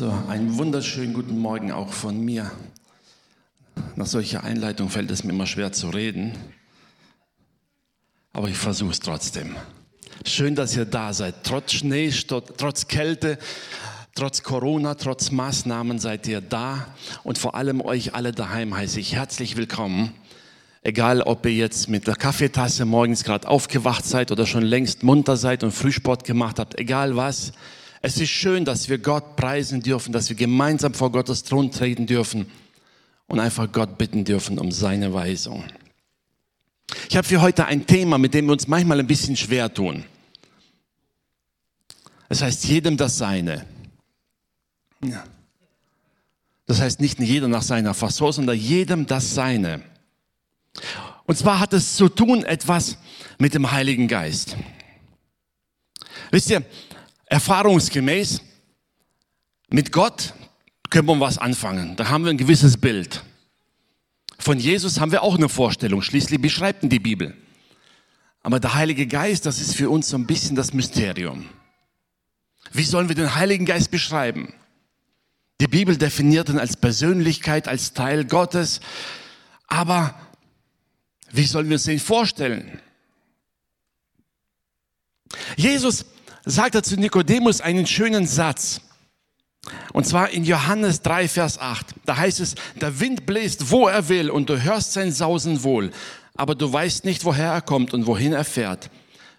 So, einen wunderschönen guten Morgen auch von mir. Nach solcher Einleitung fällt es mir immer schwer zu reden, aber ich versuche es trotzdem. Schön, dass ihr da seid. Trotz Schnee, trotz Kälte, trotz Corona, trotz Maßnahmen seid ihr da und vor allem euch alle daheim heiße ich herzlich willkommen. Egal, ob ihr jetzt mit der Kaffeetasse morgens gerade aufgewacht seid oder schon längst munter seid und Frühsport gemacht habt, egal was. Es ist schön, dass wir Gott preisen dürfen, dass wir gemeinsam vor Gottes Thron treten dürfen und einfach Gott bitten dürfen um seine Weisung. Ich habe für heute ein Thema, mit dem wir uns manchmal ein bisschen schwer tun. Es heißt jedem das Seine. Ja. Das heißt nicht jeder nach seiner Fassung, sondern jedem das Seine. Und zwar hat es zu tun etwas mit dem Heiligen Geist. Wisst ihr, erfahrungsgemäß, mit Gott können wir was anfangen. Da haben wir ein gewisses Bild. Von Jesus haben wir auch eine Vorstellung. Schließlich beschreibt ihn die Bibel. Aber der Heilige Geist, das ist für uns so ein bisschen das Mysterium. Wie sollen wir den Heiligen Geist beschreiben? Die Bibel definiert ihn als Persönlichkeit, als Teil Gottes. Aber wie sollen wir es ihn vorstellen? Jesus sagte zu Nikodemus einen schönen Satz. Und zwar in Johannes 3, Vers 8. Da heißt es, der Wind bläst, wo er will, und du hörst sein Sausen wohl, aber du weißt nicht, woher er kommt und wohin er fährt.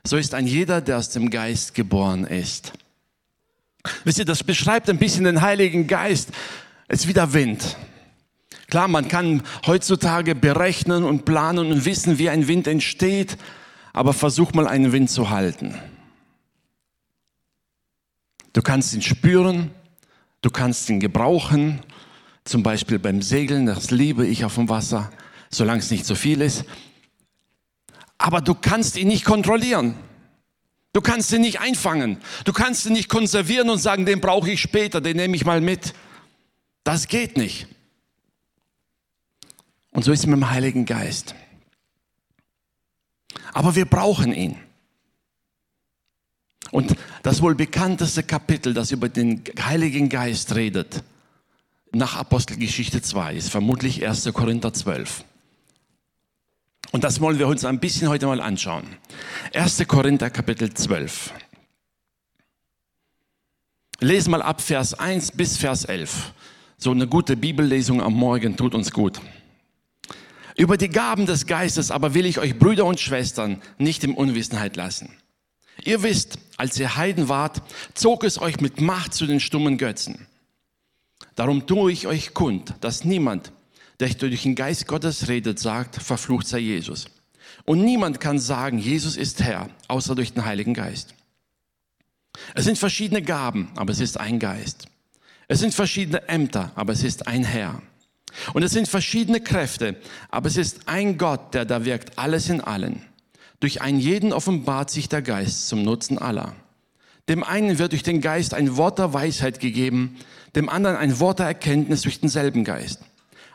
So ist ein jeder, der aus dem Geist geboren ist. Wisst ihr, das beschreibt ein bisschen den Heiligen Geist. Es ist wie der Wind. Klar, man kann heutzutage berechnen und planen und wissen, wie ein Wind entsteht, aber versuch mal einen Wind zu halten. Du kannst ihn spüren, du kannst ihn gebrauchen, zum Beispiel beim Segeln, das liebe ich auf dem Wasser, solange es nicht zu viel ist. Aber du kannst ihn nicht kontrollieren. Du kannst ihn nicht einfangen. Du kannst ihn nicht konservieren und sagen, den brauche ich später, den nehme ich mal mit. Das geht nicht. Und so ist es mit dem Heiligen Geist. Aber wir brauchen ihn. Und das wohl bekannteste Kapitel, das über den Heiligen Geist redet, nach Apostelgeschichte 2, ist vermutlich 1. Korinther 12. Und das wollen wir uns ein bisschen heute mal anschauen. 1. Korinther Kapitel 12. Lesen mal ab Vers 1 bis Vers 11. So eine gute Bibellesung am Morgen tut uns gut. Über die Gaben des Geistes aber will ich euch Brüder und Schwestern nicht im Unwissenheit lassen. Ihr wisst, als ihr Heiden wart, zog es euch mit Macht zu den stummen Götzen. Darum tue ich euch kund, dass niemand, der durch den Geist Gottes redet, sagt, verflucht sei Jesus. Und niemand kann sagen, Jesus ist Herr, außer durch den Heiligen Geist. Es sind verschiedene Gaben, aber es ist ein Geist. Es sind verschiedene Ämter, aber es ist ein Herr. Und es sind verschiedene Kräfte, aber es ist ein Gott, der da wirkt, alles in allen. Durch einen jeden offenbart sich der Geist zum Nutzen aller. Dem einen wird durch den Geist ein Wort der Weisheit gegeben, dem anderen ein Wort der Erkenntnis durch denselben Geist.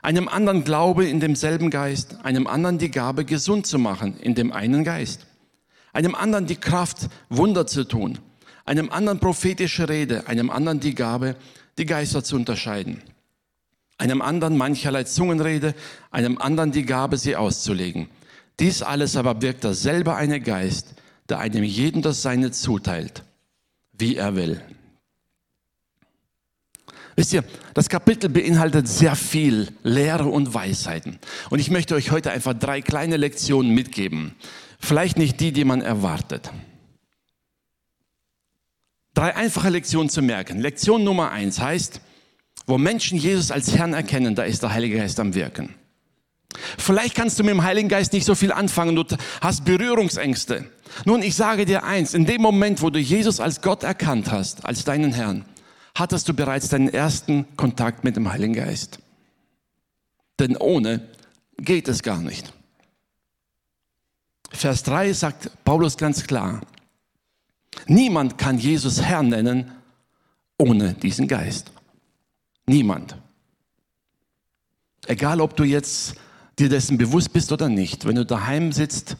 Einem anderen Glaube in demselben Geist, einem anderen die Gabe, gesund zu machen in dem einen Geist. Einem anderen die Kraft, Wunder zu tun. Einem anderen prophetische Rede, einem anderen die Gabe, die Geister zu unterscheiden. Einem anderen mancherlei Zungenrede, einem anderen die Gabe, sie auszulegen. Dies alles aber wirkt derselbe eine Geist, der einem jeden das Seine zuteilt, wie er will. Wisst ihr, das Kapitel beinhaltet sehr viel Lehre und Weisheiten. Und ich möchte euch heute einfach drei kleine Lektionen mitgeben. Vielleicht nicht die, die man erwartet. Drei einfache Lektionen zu merken. Lektion Nummer eins heißt, wo Menschen Jesus als Herrn erkennen, da ist der Heilige Geist am Wirken. Vielleicht kannst du mit dem Heiligen Geist nicht so viel anfangen, du hast Berührungsängste. Nun, ich sage dir eins, in dem Moment, wo du Jesus als Gott erkannt hast, als deinen Herrn, hattest du bereits deinen ersten Kontakt mit dem Heiligen Geist. Denn ohne geht es gar nicht. Vers 3 sagt Paulus ganz klar, niemand kann Jesus Herr nennen ohne diesen Geist. Niemand. Egal, ob du jetzt dir dessen bewusst bist oder nicht, wenn du daheim sitzt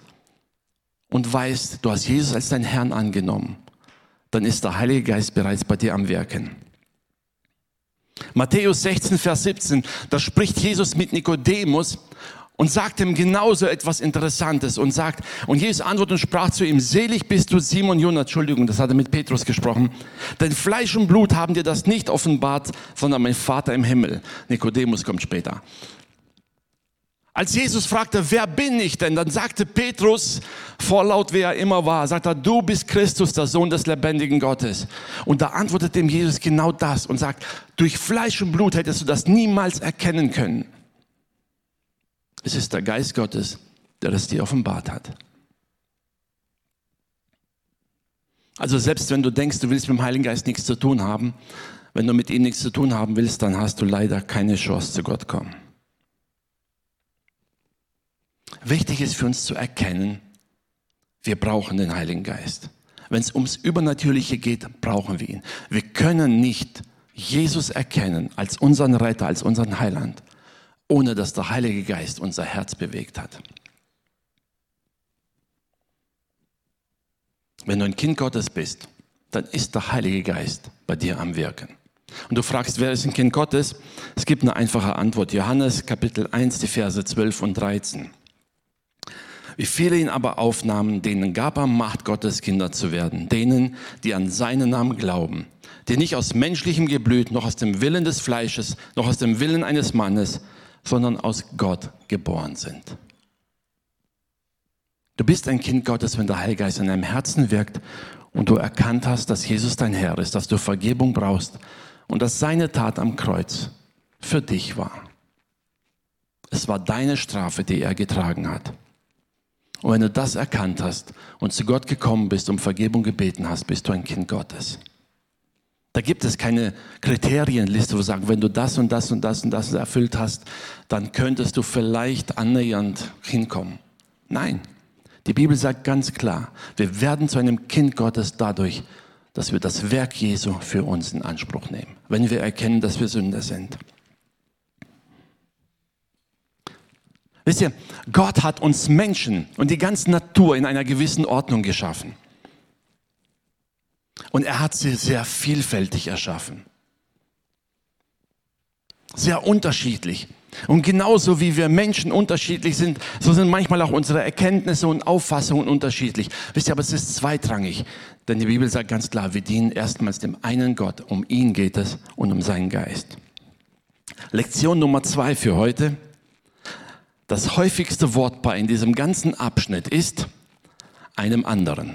und weißt, du hast Jesus als dein Herrn angenommen, dann ist der Heilige Geist bereits bei dir am Wirken. Matthäus 16, Vers 17, da spricht Jesus mit Nikodemus und sagt ihm genauso etwas Interessantes und sagt, und Jesus antwortet und sprach zu ihm, selig bist du Simon Jona, Entschuldigung, das hat er mit Petrus gesprochen, denn Fleisch und Blut haben dir das nicht offenbart, sondern mein Vater im Himmel. Nikodemus kommt später. Als Jesus fragte, wer bin ich denn? Dann sagte Petrus, vorlaut wie er immer war, sagt er, du bist Christus, der Sohn des lebendigen Gottes. Und da antwortet dem Jesus genau das und sagt, durch Fleisch und Blut hättest du das niemals erkennen können. Es ist der Geist Gottes, der das dir offenbart hat. Also selbst wenn du denkst, du willst mit dem Heiligen Geist nichts zu tun haben, wenn du mit ihm nichts zu tun haben willst, dann hast du leider keine Chance zu Gott kommen. Wichtig ist für uns zu erkennen, wir brauchen den Heiligen Geist. Wenn es ums Übernatürliche geht, brauchen wir ihn. Wir können nicht Jesus erkennen als unseren Retter, als unseren Heiland, ohne dass der Heilige Geist unser Herz bewegt hat. Wenn du ein Kind Gottes bist, dann ist der Heilige Geist bei dir am Wirken. Und du fragst, wer ist ein Kind Gottes? Es gibt eine einfache Antwort. Johannes Kapitel 1, die Verse 12 und 13. Wie viele ihn aber aufnahmen, denen gab er Macht, Gottes Kinder zu werden, denen, die an seinen Namen glauben, die nicht aus menschlichem Geblüt, noch aus dem Willen des Fleisches, noch aus dem Willen eines Mannes, sondern aus Gott geboren sind. Du bist ein Kind Gottes, wenn der Heilige Geist in deinem Herzen wirkt und du erkannt hast, dass Jesus dein Herr ist, dass du Vergebung brauchst und dass seine Tat am Kreuz für dich war. Es war deine Strafe, die er getragen hat. Und wenn du das erkannt hast und zu Gott gekommen bist, um Vergebung gebeten hast, bist du ein Kind Gottes. Da gibt es keine Kriterienliste, wo wir sagen, wenn du das und das und das und das erfüllt hast, dann könntest du vielleicht annähernd hinkommen. Nein, die Bibel sagt ganz klar, wir werden zu einem Kind Gottes dadurch, dass wir das Werk Jesu für uns in Anspruch nehmen, wenn wir erkennen, dass wir Sünder sind. Wisst ihr, Gott hat uns Menschen und die ganze Natur in einer gewissen Ordnung geschaffen. Und er hat sie sehr vielfältig erschaffen. Sehr unterschiedlich. Und genauso wie wir Menschen unterschiedlich sind, so sind manchmal auch unsere Erkenntnisse und Auffassungen unterschiedlich. Wisst ihr, aber es ist zweitrangig. Denn die Bibel sagt ganz klar, wir dienen erstmals dem einen Gott. Um ihn geht es und um seinen Geist. Lektion Nummer zwei für heute. Das häufigste Wortpaar in diesem ganzen Abschnitt ist einem anderen.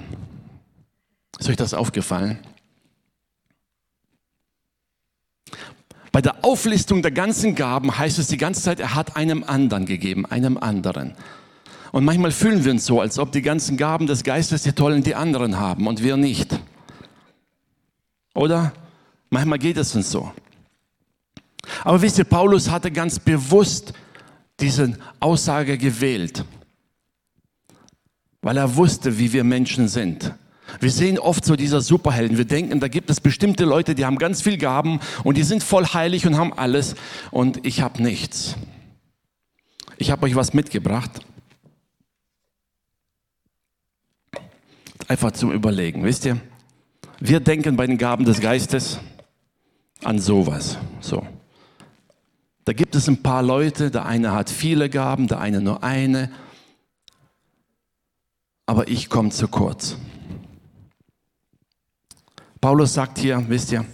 Ist euch das aufgefallen? Bei der Auflistung der ganzen Gaben heißt es die ganze Zeit, er hat einem anderen gegeben, einem anderen. Und manchmal fühlen wir uns so, als ob die ganzen Gaben des Geistes die tollen die anderen haben und wir nicht. Oder? Manchmal geht es uns so. Aber wisst ihr, Paulus hatte ganz bewusst diese Aussage gewählt, weil er wusste, wie wir Menschen sind. Wir sehen oft so dieser Superhelden. Wir denken, da gibt es bestimmte Leute, die haben ganz viel Gaben und die sind voll heilig und haben alles und ich habe nichts. Ich habe euch was mitgebracht. Einfach zum Überlegen, wisst ihr? Wir denken bei den Gaben des Geistes an sowas. So. Da gibt es ein paar Leute, der eine hat viele Gaben, der eine nur eine. Aber ich komme zu kurz. Paulus sagt hier, wisst ihr,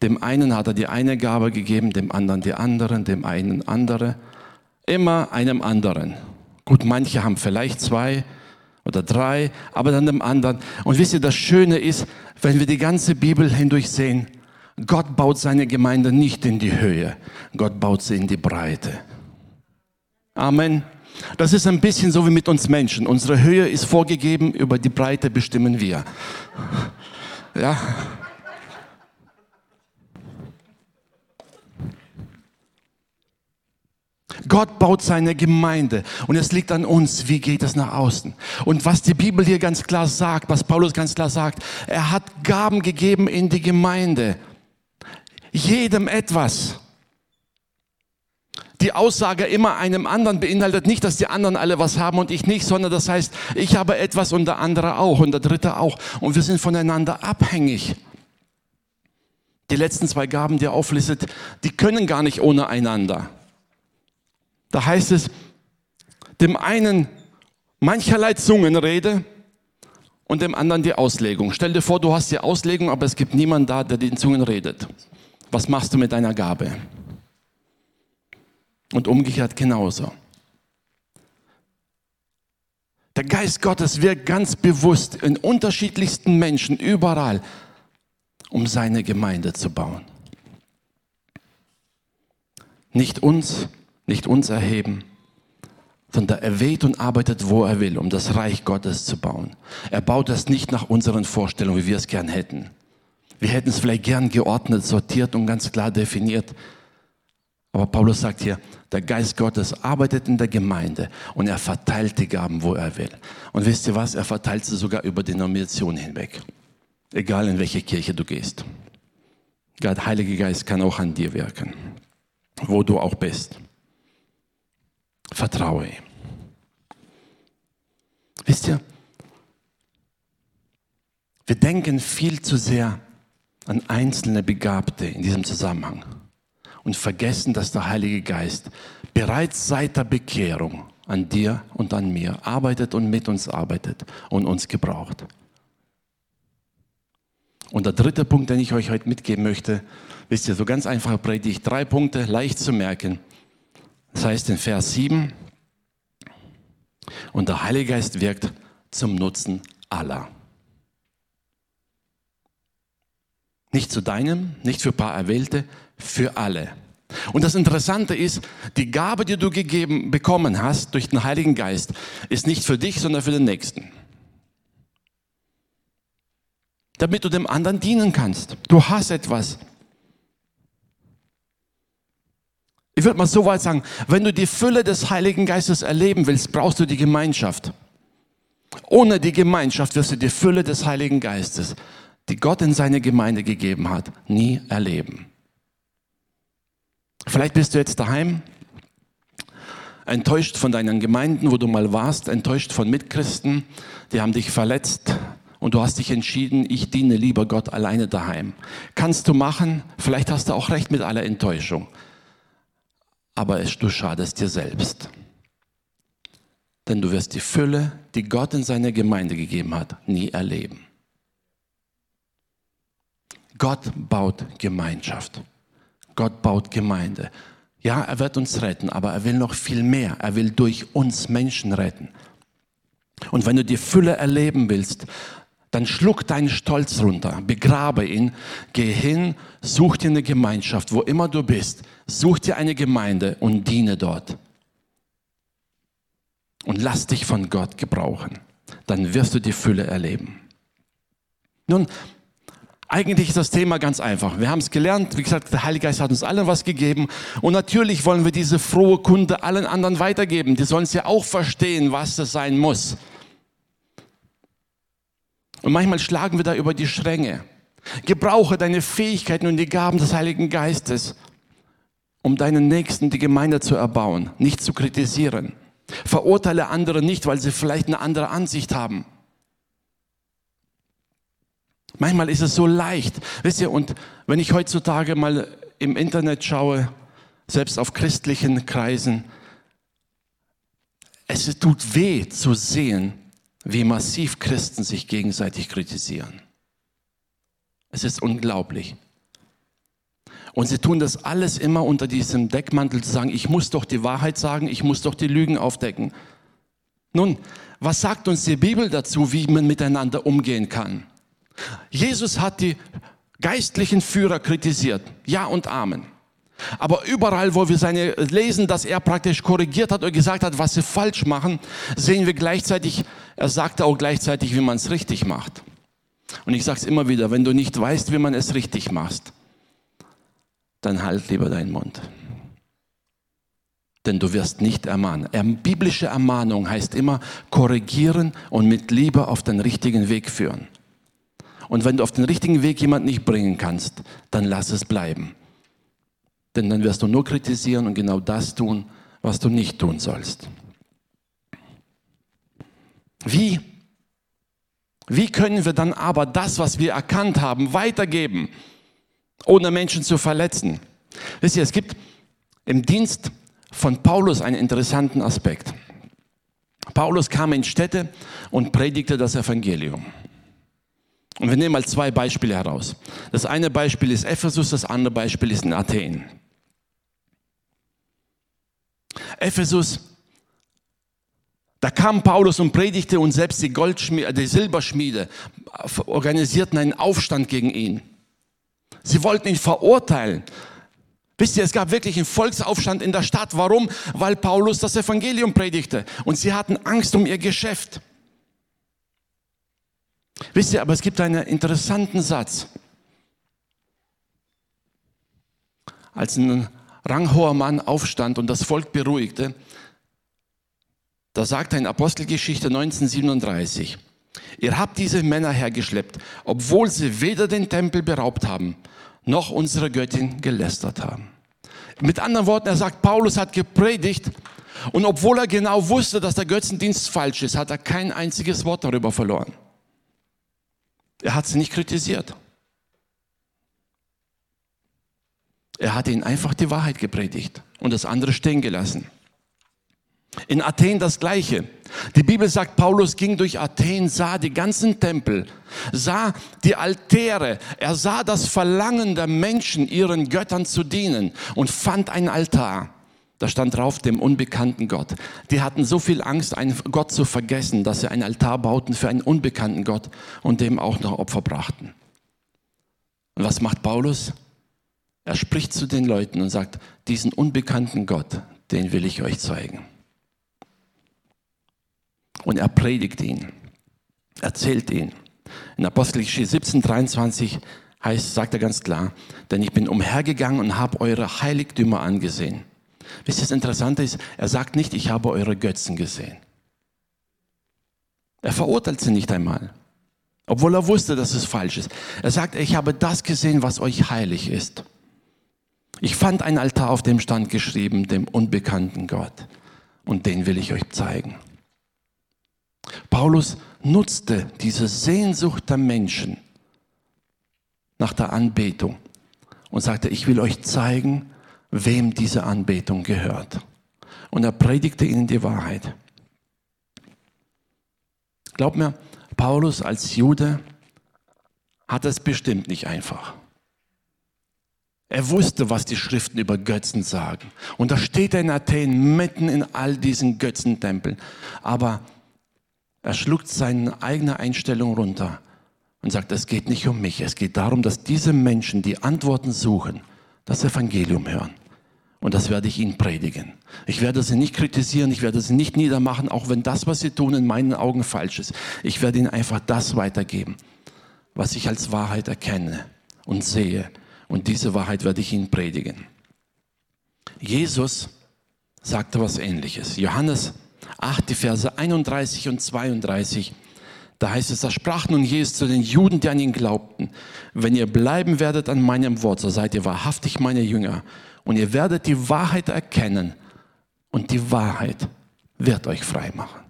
dem einen hat er die eine Gabe gegeben, dem anderen die anderen, dem einen andere. Immer einem anderen. Gut, manche haben vielleicht zwei oder drei, aber dann dem anderen. Und wisst ihr, das Schöne ist, wenn wir die ganze Bibel hindurch sehen, Gott baut seine Gemeinde nicht in die Höhe, Gott baut sie in die Breite. Amen. Das ist ein bisschen so wie mit uns Menschen. Unsere Höhe ist vorgegeben, über die Breite bestimmen wir. Ja. Gott baut seine Gemeinde und es liegt an uns, wie geht es nach außen. Und was die Bibel hier ganz klar sagt, was Paulus ganz klar sagt, er hat Gaben gegeben in die Gemeinde jedem etwas. Die Aussage immer einem anderen beinhaltet nicht, dass die anderen alle was haben und ich nicht, sondern das heißt, ich habe etwas und der andere auch und der dritte auch. Und wir sind voneinander abhängig. Die letzten zwei Gaben, die er auflistet, die können gar nicht ohne einander. Da heißt es, dem einen mancherlei Zungenrede und dem anderen die Auslegung. Stell dir vor, du hast die Auslegung, aber es gibt niemanden da, der den Zungen redet. Was machst du mit deiner Gabe? Und umgekehrt genauso. Der Geist Gottes wirkt ganz bewusst in unterschiedlichsten Menschen überall, um seine Gemeinde zu bauen. Nicht uns, nicht uns erheben, sondern er weht und arbeitet, wo er will, um das Reich Gottes zu bauen. Er baut das nicht nach unseren Vorstellungen, wie wir es gern hätten. Wir hätten es vielleicht gern geordnet, sortiert und ganz klar definiert. Aber Paulus sagt hier, der Geist Gottes arbeitet in der Gemeinde und er verteilt die Gaben, wo er will. Und wisst ihr was? Er verteilt sie sogar über Denominationen hinweg. Egal in welche Kirche du gehst. Der Heilige Geist kann auch an dir wirken, wo du auch bist. Vertraue ihm. Wisst ihr, wir denken viel zu sehr an einzelne Begabte in diesem Zusammenhang und vergessen, dass der Heilige Geist bereits seit der Bekehrung an dir und an mir arbeitet und mit uns arbeitet und uns gebraucht. Und der dritte Punkt, den ich euch heute mitgeben möchte, wisst ihr, so ganz einfach predigt, drei Punkte, leicht zu merken. Das heißt in Vers 7, und der Heilige Geist wirkt zum Nutzen aller. Nicht zu deinem, nicht für ein paar Erwählte, für alle. Und das Interessante ist, die Gabe, die du gegeben bekommen hast durch den Heiligen Geist, ist nicht für dich, sondern für den Nächsten. Damit du dem anderen dienen kannst. Du hast etwas. Ich würde mal so weit sagen, wenn du die Fülle des Heiligen Geistes erleben willst, brauchst du die Gemeinschaft. Ohne die Gemeinschaft wirst du die Fülle des Heiligen Geistes, die Gott in seine Gemeinde gegeben hat, nie erleben. Vielleicht bist du jetzt daheim, enttäuscht von deinen Gemeinden, wo du mal warst, enttäuscht von Mitchristen, die haben dich verletzt und du hast dich entschieden, ich diene lieber Gott alleine daheim. Kannst du machen, vielleicht hast du auch recht mit aller Enttäuschung aber du schadest dir selbst. Denn du wirst die Fülle, die Gott in seine Gemeinde gegeben hat, nie erleben. Gott baut Gemeinschaft. Gott baut Gemeinde. Ja, er wird uns retten, aber er will noch viel mehr. Er will durch uns Menschen retten. Und wenn du die Fülle erleben willst, dann schluck deinen Stolz runter, begrabe ihn, geh hin, such dir eine Gemeinschaft, wo immer du bist, such dir eine Gemeinde und diene dort. Und lass dich von Gott gebrauchen. Dann wirst du die Fülle erleben. Nun, eigentlich ist das Thema ganz einfach. Wir haben es gelernt. Wie gesagt, der Heilige Geist hat uns allen was gegeben. Und natürlich wollen wir diese frohe Kunde allen anderen weitergeben. Die sollen es ja auch verstehen, was das sein muss. Und manchmal schlagen wir da über die Schränge. Gebrauche deine Fähigkeiten und die Gaben des Heiligen Geistes, um deinen Nächsten, die Gemeinde zu erbauen, nicht zu kritisieren. Verurteile andere nicht, weil sie vielleicht eine andere Ansicht haben. Manchmal ist es so leicht, wisst ihr, und wenn ich heutzutage mal im Internet schaue, selbst auf christlichen Kreisen, es tut weh zu sehen, wie massiv Christen sich gegenseitig kritisieren. Es ist unglaublich. Und sie tun das alles immer unter diesem Deckmantel zu sagen, ich muss doch die Wahrheit sagen, ich muss doch die Lügen aufdecken. Nun, was sagt uns die Bibel dazu, wie man miteinander umgehen kann? Jesus hat die geistlichen Führer kritisiert. Ja und Amen. Aber überall, wo wir seine lesen, dass er praktisch korrigiert hat oder gesagt hat, was sie falsch machen, sehen wir gleichzeitig, er sagte auch gleichzeitig, wie man es richtig macht. Und ich sage es immer wieder, wenn du nicht weißt, wie man es richtig macht, dann halt lieber deinen Mund. Denn du wirst nicht ermahnen. Biblische Ermahnung heißt immer korrigieren und mit Liebe auf den richtigen Weg führen. Und wenn du auf den richtigen Weg jemand nicht bringen kannst, dann lass es bleiben. Denn dann wirst du nur kritisieren und genau das tun, was du nicht tun sollst. Wie? Wie können wir dann aber das, was wir erkannt haben, weitergeben? ohne Menschen zu verletzen. Wisst ihr, es gibt im Dienst von Paulus einen interessanten Aspekt. Paulus kam in Städte und predigte das Evangelium. Und wir nehmen mal zwei Beispiele heraus. Das eine Beispiel ist Ephesus, das andere Beispiel ist in Athen. Ephesus, da kam Paulus und predigte und selbst die, Goldschmiede, die Silberschmiede organisierten einen Aufstand gegen ihn. Sie wollten ihn verurteilen. Wisst ihr, es gab wirklich einen Volksaufstand in der Stadt. Warum? Weil Paulus das Evangelium predigte und sie hatten Angst um ihr Geschäft. Wisst ihr, aber es gibt einen interessanten Satz. Als ein ranghoher Mann aufstand und das Volk beruhigte, da sagt er in Apostelgeschichte 1937, ihr habt diese Männer hergeschleppt, obwohl sie weder den Tempel beraubt haben, noch unsere Göttin gelästert haben. Mit anderen Worten, er sagt, Paulus hat gepredigt und obwohl er genau wusste, dass der Götzendienst falsch ist, hat er kein einziges Wort darüber verloren. Er hat sie nicht kritisiert. Er hat ihnen einfach die Wahrheit gepredigt und das andere stehen gelassen. In Athen das Gleiche. Die Bibel sagt, Paulus ging durch Athen, sah die ganzen Tempel, sah die Altäre, er sah das Verlangen der Menschen, ihren Göttern zu dienen und fand einen Altar. Da stand drauf, dem unbekannten Gott. Die hatten so viel Angst, einen Gott zu vergessen, dass sie einen Altar bauten für einen unbekannten Gott und dem auch noch Opfer brachten. Und was macht Paulus? Er spricht zu den Leuten und sagt, diesen unbekannten Gott, den will ich euch zeigen. Und er predigt ihn, erzählt ihn. In Apostelgeschichte 17, 23 heißt, sagt er ganz klar, denn ich bin umhergegangen und habe eure Heiligtümer angesehen. Wisst ihr, das Interessante ist, er sagt nicht, ich habe eure Götzen gesehen. Er verurteilt sie nicht einmal, obwohl er wusste, dass es falsch ist. Er sagt, ich habe das gesehen, was euch heilig ist. Ich fand einen Altar, auf dem stand geschrieben, dem unbekannten Gott. Und den will ich euch zeigen. Paulus nutzte diese Sehnsucht der Menschen nach der Anbetung und sagte, ich will euch zeigen, wem diese Anbetung gehört. Und er predigte ihnen die Wahrheit. Glaub mir, Paulus als Jude hat es bestimmt nicht einfach. Er wusste, was die Schriften über Götzen sagen. Und da steht er in Athen mitten in all diesen Götzentempeln. Aber er schluckt seine eigene Einstellung runter und sagt, es geht nicht um mich. Es geht darum, dass diese Menschen, die Antworten suchen, das Evangelium hören. Und das werde ich ihnen predigen. Ich werde sie nicht kritisieren, ich werde sie nicht niedermachen, auch wenn das, was sie tun, in meinen Augen falsch ist. Ich werde ihnen einfach das weitergeben, was ich als Wahrheit erkenne und sehe. Und diese Wahrheit werde ich ihnen predigen. Jesus sagte was ähnliches. Johannes 8, die Verse 31 und 32. Da heißt es, da sprach nun Jesus zu den Juden, die an ihn glaubten, wenn ihr bleiben werdet an meinem Wort, so seid ihr wahrhaftig meine Jünger und ihr werdet die Wahrheit erkennen und die Wahrheit wird euch frei machen.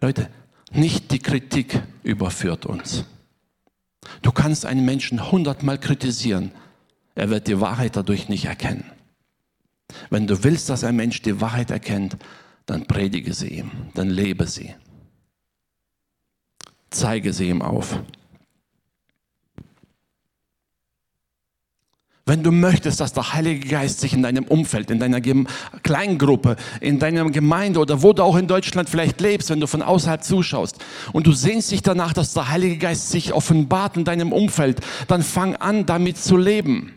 Leute, nicht die Kritik überführt uns. Du kannst einen Menschen hundertmal kritisieren, er wird die Wahrheit dadurch nicht erkennen. Wenn du willst, dass ein Mensch die Wahrheit erkennt, dann predige sie ihm, dann lebe sie. Zeige sie ihm auf. Wenn du möchtest, dass der Heilige Geist sich in deinem Umfeld, in deiner Kleingruppe, in deiner Gemeinde oder wo du auch in Deutschland vielleicht lebst, wenn du von außerhalb zuschaust und du sehnst dich danach, dass der Heilige Geist sich offenbart in deinem Umfeld, dann fang an, damit zu leben.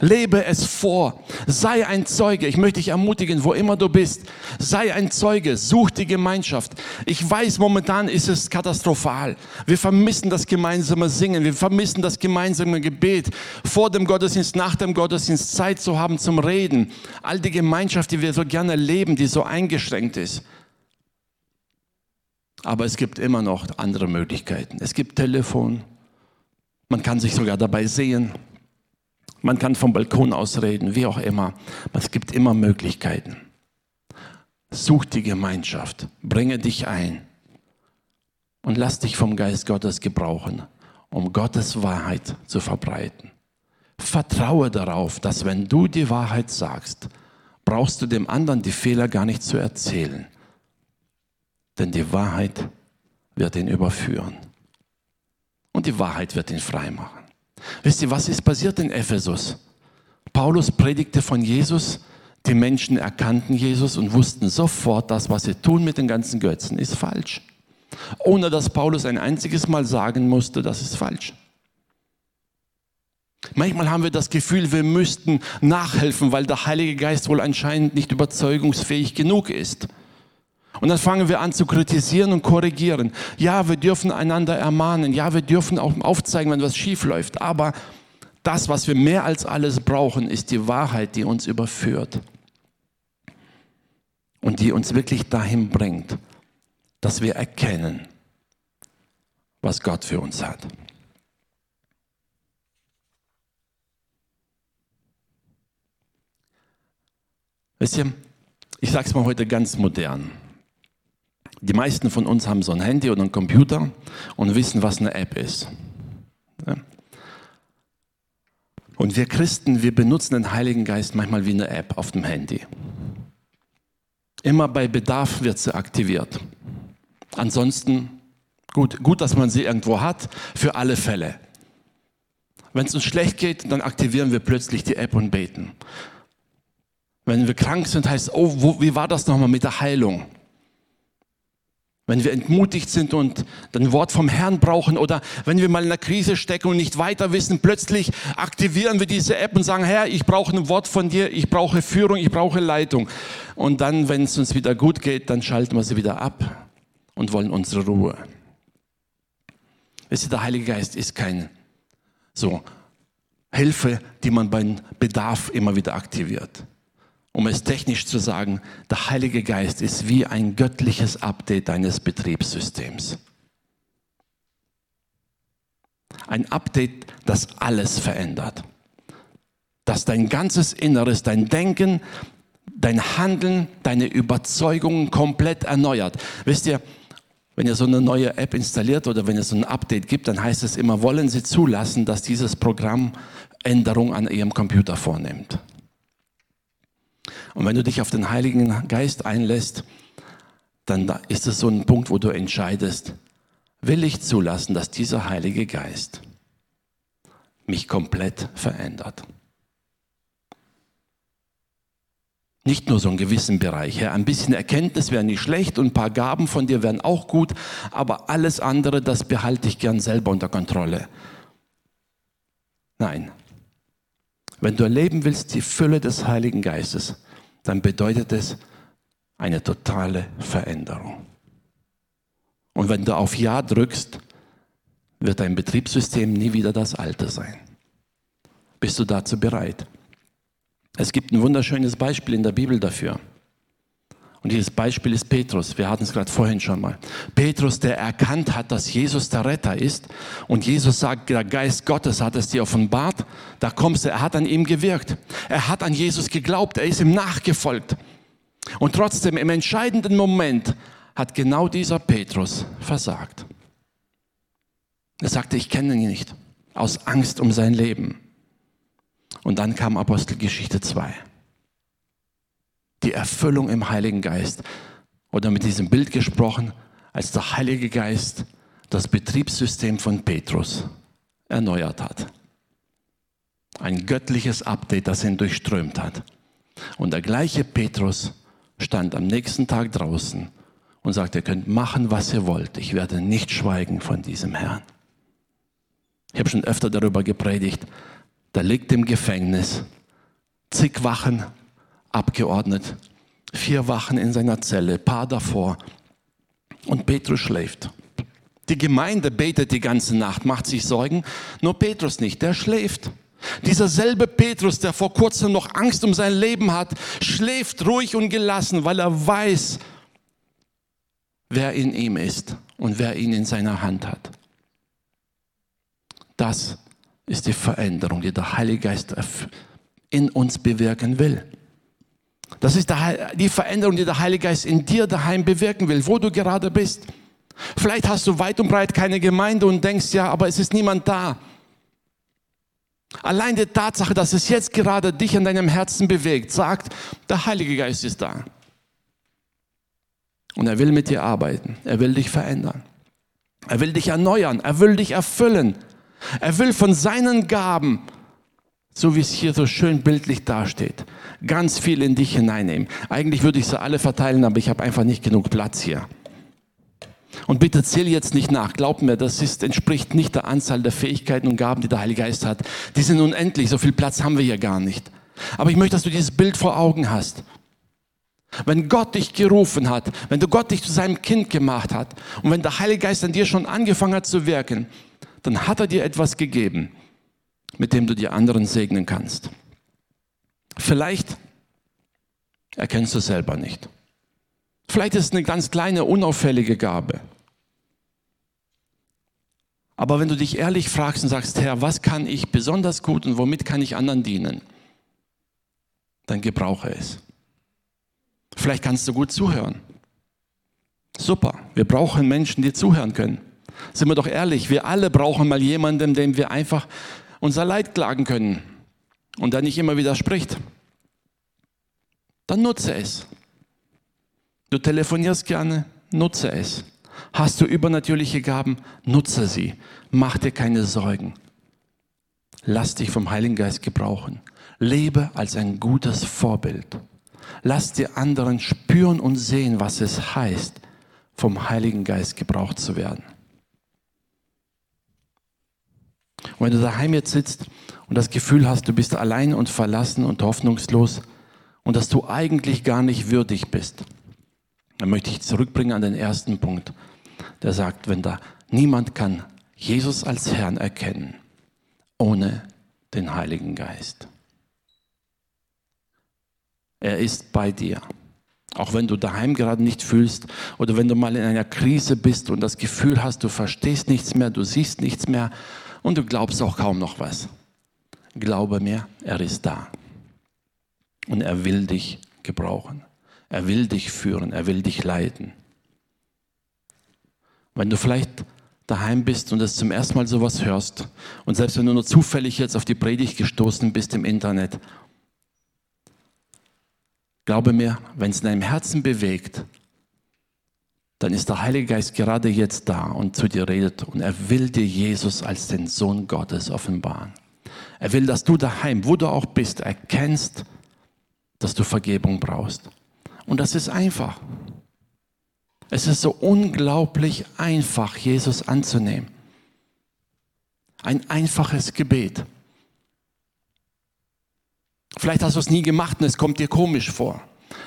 Lebe es vor. Sei ein Zeuge. Ich möchte dich ermutigen, wo immer du bist. Sei ein Zeuge. Such die Gemeinschaft. Ich weiß, momentan ist es katastrophal. Wir vermissen das gemeinsame Singen. Wir vermissen das gemeinsame Gebet. Vor dem Gottesdienst, nach dem Gottesdienst Zeit zu haben zum Reden. All die Gemeinschaft, die wir so gerne leben, die so eingeschränkt ist. Aber es gibt immer noch andere Möglichkeiten. Es gibt Telefon. Man kann sich sogar dabei sehen. Man kann vom Balkon aus reden, wie auch immer. Es gibt immer Möglichkeiten. Such die Gemeinschaft, bringe dich ein und lass dich vom Geist Gottes gebrauchen, um Gottes Wahrheit zu verbreiten. Vertraue darauf, dass wenn du die Wahrheit sagst, brauchst du dem anderen die Fehler gar nicht zu erzählen. Denn die Wahrheit wird ihn überführen. Und die Wahrheit wird ihn frei machen. Wisst ihr, was ist passiert in Ephesus? Paulus predigte von Jesus, die Menschen erkannten Jesus und wussten sofort, das, was sie tun mit den ganzen Götzen, ist falsch. Ohne dass Paulus ein einziges Mal sagen musste, das ist falsch. Manchmal haben wir das Gefühl, wir müssten nachhelfen, weil der Heilige Geist wohl anscheinend nicht überzeugungsfähig genug ist. Und dann fangen wir an zu kritisieren und korrigieren. Ja, wir dürfen einander ermahnen. Ja, wir dürfen auch aufzeigen, wenn was schief läuft. Aber das, was wir mehr als alles brauchen, ist die Wahrheit, die uns überführt. Und die uns wirklich dahin bringt, dass wir erkennen, was Gott für uns hat. Wisst ihr, ich sage es mal heute ganz modern. Die meisten von uns haben so ein Handy oder einen Computer und wissen, was eine App ist. Und wir Christen, wir benutzen den Heiligen Geist manchmal wie eine App auf dem Handy. Immer bei Bedarf wird sie aktiviert. Ansonsten gut, gut, dass man sie irgendwo hat, für alle Fälle. Wenn es uns schlecht geht, dann aktivieren wir plötzlich die App und beten. Wenn wir krank sind, heißt es, oh, wo, wie war das nochmal mit der Heilung? Wenn wir entmutigt sind und ein Wort vom Herrn brauchen oder wenn wir mal in einer Krise stecken und nicht weiter wissen, plötzlich aktivieren wir diese App und sagen, Herr, ich brauche ein Wort von dir, ich brauche Führung, ich brauche Leitung. Und dann, wenn es uns wieder gut geht, dann schalten wir sie wieder ab und wollen unsere Ruhe. Wisst ihr, der Heilige Geist ist kein so Hilfe, die man beim Bedarf immer wieder aktiviert um es technisch zu sagen, der Heilige Geist ist wie ein göttliches Update deines Betriebssystems. Ein Update, das alles verändert. Das dein ganzes Inneres, dein Denken, dein Handeln, deine Überzeugungen komplett erneuert. Wisst ihr, wenn ihr so eine neue App installiert oder wenn es so ein Update gibt, dann heißt es immer, wollen Sie zulassen, dass dieses Programm Änderungen an Ihrem Computer vornimmt. Und wenn du dich auf den Heiligen Geist einlässt, dann ist es so ein Punkt, wo du entscheidest, will ich zulassen, dass dieser Heilige Geist mich komplett verändert. Nicht nur so einen gewissen Bereich. Ein bisschen Erkenntnis wäre nicht schlecht und ein paar Gaben von dir wären auch gut, aber alles andere, das behalte ich gern selber unter Kontrolle. Nein. Wenn du erleben willst, die Fülle des Heiligen Geistes, dann bedeutet es eine totale Veränderung. Und wenn du auf Ja drückst, wird dein Betriebssystem nie wieder das alte sein. Bist du dazu bereit? Es gibt ein wunderschönes Beispiel in der Bibel dafür. Und dieses Beispiel ist Petrus. Wir hatten es gerade vorhin schon mal. Petrus, der erkannt hat, dass Jesus der Retter ist. Und Jesus sagt, der Geist Gottes hat es dir offenbart. Da kommst du, er hat an ihm gewirkt. Er hat an Jesus geglaubt. Er ist ihm nachgefolgt. Und trotzdem im entscheidenden Moment hat genau dieser Petrus versagt. Er sagte, ich kenne ihn nicht. Aus Angst um sein Leben. Und dann kam Apostelgeschichte 2 die Erfüllung im Heiligen Geist. Oder mit diesem Bild gesprochen, als der Heilige Geist das Betriebssystem von Petrus erneuert hat. Ein göttliches Update, das ihn durchströmt hat. Und der gleiche Petrus stand am nächsten Tag draußen und sagte, ihr könnt machen, was ihr wollt. Ich werde nicht schweigen von diesem Herrn. Ich habe schon öfter darüber gepredigt. Da liegt im Gefängnis zig Wachen abgeordnet. Vier Wachen in seiner Zelle, paar davor. Und Petrus schläft. Die Gemeinde betet die ganze Nacht, macht sich Sorgen. Nur Petrus nicht, der schläft. Dieser selbe Petrus, der vor kurzem noch Angst um sein Leben hat, schläft ruhig und gelassen, weil er weiß, wer in ihm ist und wer ihn in seiner Hand hat. Das ist die Veränderung, die der Heilige Geist in uns bewirken will. Das ist die Veränderung, die der Heilige Geist in dir daheim bewirken will, wo du gerade bist. Vielleicht hast du weit und breit keine Gemeinde und denkst, ja, aber es ist niemand da. Allein die Tatsache, dass es jetzt gerade dich in deinem Herzen bewegt, sagt, der Heilige Geist ist da. Und er will mit dir arbeiten. Er will dich verändern. Er will dich erneuern. Er will dich erfüllen. Er will von seinen Gaben, so wie es hier so schön bildlich dasteht, ganz viel in dich hineinnehmen. Eigentlich würde ich sie alle verteilen, aber ich habe einfach nicht genug Platz hier. Und bitte zähl jetzt nicht nach. Glaub mir, das ist, entspricht nicht der Anzahl der Fähigkeiten und Gaben, die der Heilige Geist hat. Die sind unendlich. So viel Platz haben wir hier gar nicht. Aber ich möchte, dass du dieses Bild vor Augen hast. Wenn Gott dich gerufen hat, wenn du Gott dich zu seinem Kind gemacht hat und wenn der Heilige Geist an dir schon angefangen hat zu wirken, dann hat er dir etwas gegeben, mit dem du die anderen segnen kannst. Vielleicht erkennst du es selber nicht. Vielleicht ist es eine ganz kleine, unauffällige Gabe. Aber wenn du dich ehrlich fragst und sagst, Herr, was kann ich besonders gut und womit kann ich anderen dienen, dann gebrauche es. Vielleicht kannst du gut zuhören. Super, wir brauchen Menschen, die zuhören können. Sind wir doch ehrlich, wir alle brauchen mal jemanden, dem wir einfach unser Leid klagen können und der nicht immer widerspricht. Dann nutze es. Du telefonierst gerne, nutze es. Hast du übernatürliche Gaben, nutze sie. Mach dir keine Sorgen. Lass dich vom Heiligen Geist gebrauchen. Lebe als ein gutes Vorbild. Lass die anderen spüren und sehen, was es heißt, vom Heiligen Geist gebraucht zu werden. Und wenn du daheim jetzt sitzt und das Gefühl hast, du bist allein und verlassen und hoffnungslos und dass du eigentlich gar nicht würdig bist, dann möchte ich zurückbringen an den ersten Punkt, der sagt, wenn da niemand kann Jesus als Herrn erkennen, ohne den Heiligen Geist. Er ist bei dir. Auch wenn du daheim gerade nicht fühlst oder wenn du mal in einer Krise bist und das Gefühl hast, du verstehst nichts mehr, du siehst nichts mehr und du glaubst auch kaum noch was. Glaube mir, er ist da. Und er will dich gebrauchen. Er will dich führen, er will dich leiten. Wenn du vielleicht daheim bist und das zum ersten Mal sowas hörst und selbst wenn du nur zufällig jetzt auf die Predigt gestoßen bist im Internet Glaube mir, wenn es in deinem Herzen bewegt, dann ist der Heilige Geist gerade jetzt da und zu dir redet und er will dir Jesus als den Sohn Gottes offenbaren. Er will, dass du daheim, wo du auch bist, erkennst, dass du Vergebung brauchst. Und das ist einfach. Es ist so unglaublich einfach, Jesus anzunehmen. Ein einfaches Gebet. Vielleicht hast du es nie gemacht und es kommt dir komisch vor.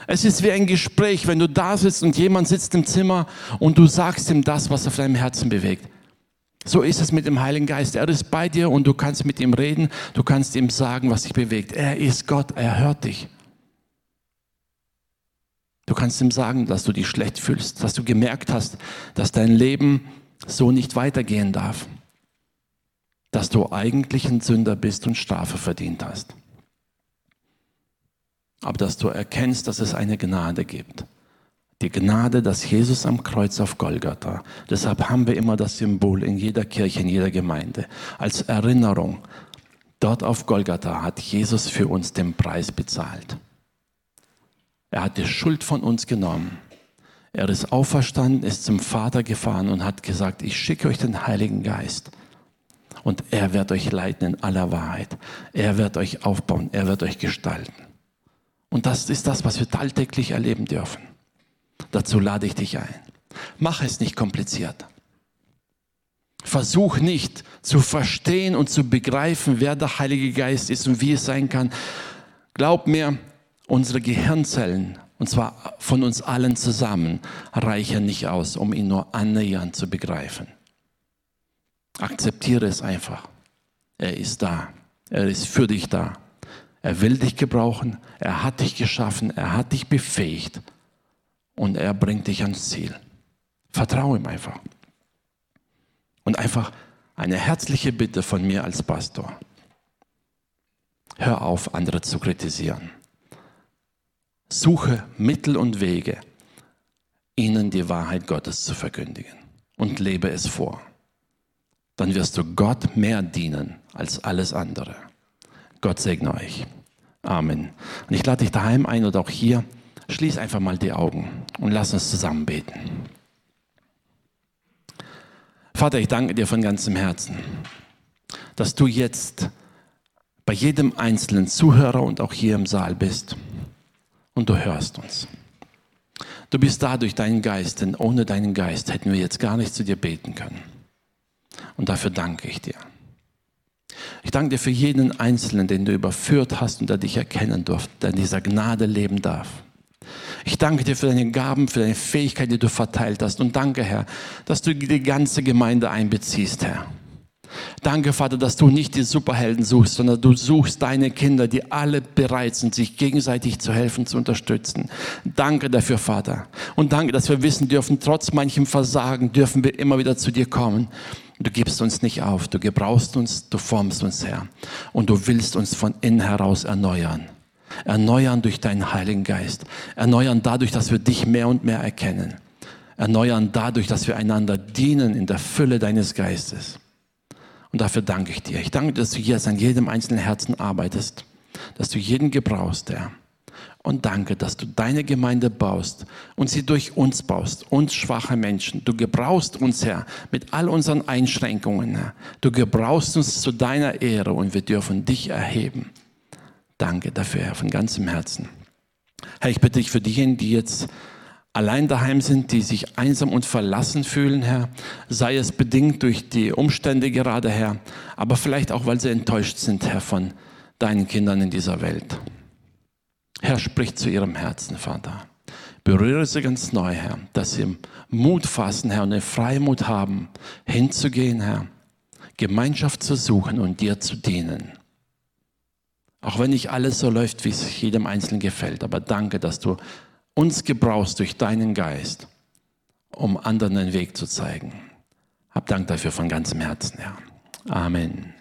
Es ist wie ein Gespräch, wenn du da sitzt und jemand sitzt im Zimmer und du sagst ihm das, was auf deinem Herzen bewegt. So ist es mit dem Heiligen Geist. Er ist bei dir und du kannst mit ihm reden, du kannst ihm sagen, was dich bewegt. Er ist Gott, er hört dich. Du kannst ihm sagen, dass du dich schlecht fühlst, dass du gemerkt hast, dass dein Leben so nicht weitergehen darf, dass du eigentlich ein Sünder bist und Strafe verdient hast aber dass du erkennst, dass es eine Gnade gibt. Die Gnade, dass Jesus am Kreuz auf Golgatha, deshalb haben wir immer das Symbol in jeder Kirche, in jeder Gemeinde, als Erinnerung. Dort auf Golgatha hat Jesus für uns den Preis bezahlt. Er hat die Schuld von uns genommen. Er ist auferstanden, ist zum Vater gefahren und hat gesagt, ich schicke euch den Heiligen Geist. Und er wird euch leiten in aller Wahrheit. Er wird euch aufbauen, er wird euch gestalten. Und das ist das, was wir alltäglich erleben dürfen. Dazu lade ich dich ein. Mach es nicht kompliziert. Versuch nicht zu verstehen und zu begreifen, wer der Heilige Geist ist und wie es sein kann. Glaub mir, unsere Gehirnzellen, und zwar von uns allen zusammen, reichen nicht aus, um ihn nur annähernd zu begreifen. Akzeptiere es einfach. Er ist da. Er ist für dich da. Er will dich gebrauchen, er hat dich geschaffen, er hat dich befähigt und er bringt dich ans Ziel. Vertraue ihm einfach. Und einfach eine herzliche Bitte von mir als Pastor. Hör auf, andere zu kritisieren. Suche Mittel und Wege, ihnen die Wahrheit Gottes zu verkündigen. und lebe es vor. Dann wirst du Gott mehr dienen als alles andere. Gott segne euch. Amen. Und ich lade dich daheim ein oder auch hier. Schließ einfach mal die Augen und lass uns zusammen beten. Vater, ich danke dir von ganzem Herzen, dass du jetzt bei jedem einzelnen Zuhörer und auch hier im Saal bist und du hörst uns. Du bist da durch deinen Geist, denn ohne deinen Geist hätten wir jetzt gar nicht zu dir beten können. Und dafür danke ich dir. Ich danke dir für jeden Einzelnen, den du überführt hast und der dich erkennen durfte, der in dieser Gnade leben darf. Ich danke dir für deine Gaben, für deine Fähigkeit, die du verteilt hast. Und danke, Herr, dass du die ganze Gemeinde einbeziehst, Herr. Danke, Vater, dass du nicht die Superhelden suchst, sondern du suchst deine Kinder, die alle bereit sind, sich gegenseitig zu helfen, zu unterstützen. Danke dafür, Vater. Und danke, dass wir wissen dürfen, trotz manchem Versagen dürfen wir immer wieder zu dir kommen. Du gibst uns nicht auf, du gebrauchst uns, du formst uns, Herr. Und du willst uns von innen heraus erneuern. Erneuern durch deinen Heiligen Geist. Erneuern dadurch, dass wir dich mehr und mehr erkennen. Erneuern dadurch, dass wir einander dienen in der Fülle deines Geistes. Und dafür danke ich dir. Ich danke, dass du jetzt an jedem einzelnen Herzen arbeitest, dass du jeden gebrauchst, Herr. Und danke, dass du deine Gemeinde baust und sie durch uns baust, uns schwache Menschen. Du gebrauchst uns, Herr, mit all unseren Einschränkungen. Herr. Du gebrauchst uns zu deiner Ehre und wir dürfen dich erheben. Danke dafür, Herr, von ganzem Herzen. Herr, ich bitte dich für diejenigen, die jetzt allein daheim sind, die sich einsam und verlassen fühlen, Herr, sei es bedingt durch die Umstände gerade, Herr, aber vielleicht auch, weil sie enttäuscht sind, Herr, von deinen Kindern in dieser Welt. Herr, sprich zu ihrem Herzen, Vater. Berühre sie ganz neu, Herr, dass sie Mut fassen, Herr, und den Freimut haben, hinzugehen, Herr, Gemeinschaft zu suchen und dir zu dienen. Auch wenn nicht alles so läuft, wie es jedem Einzelnen gefällt, aber danke, dass du uns gebrauchst durch deinen Geist, um anderen den Weg zu zeigen. Hab Dank dafür von ganzem Herzen, Herr. Amen.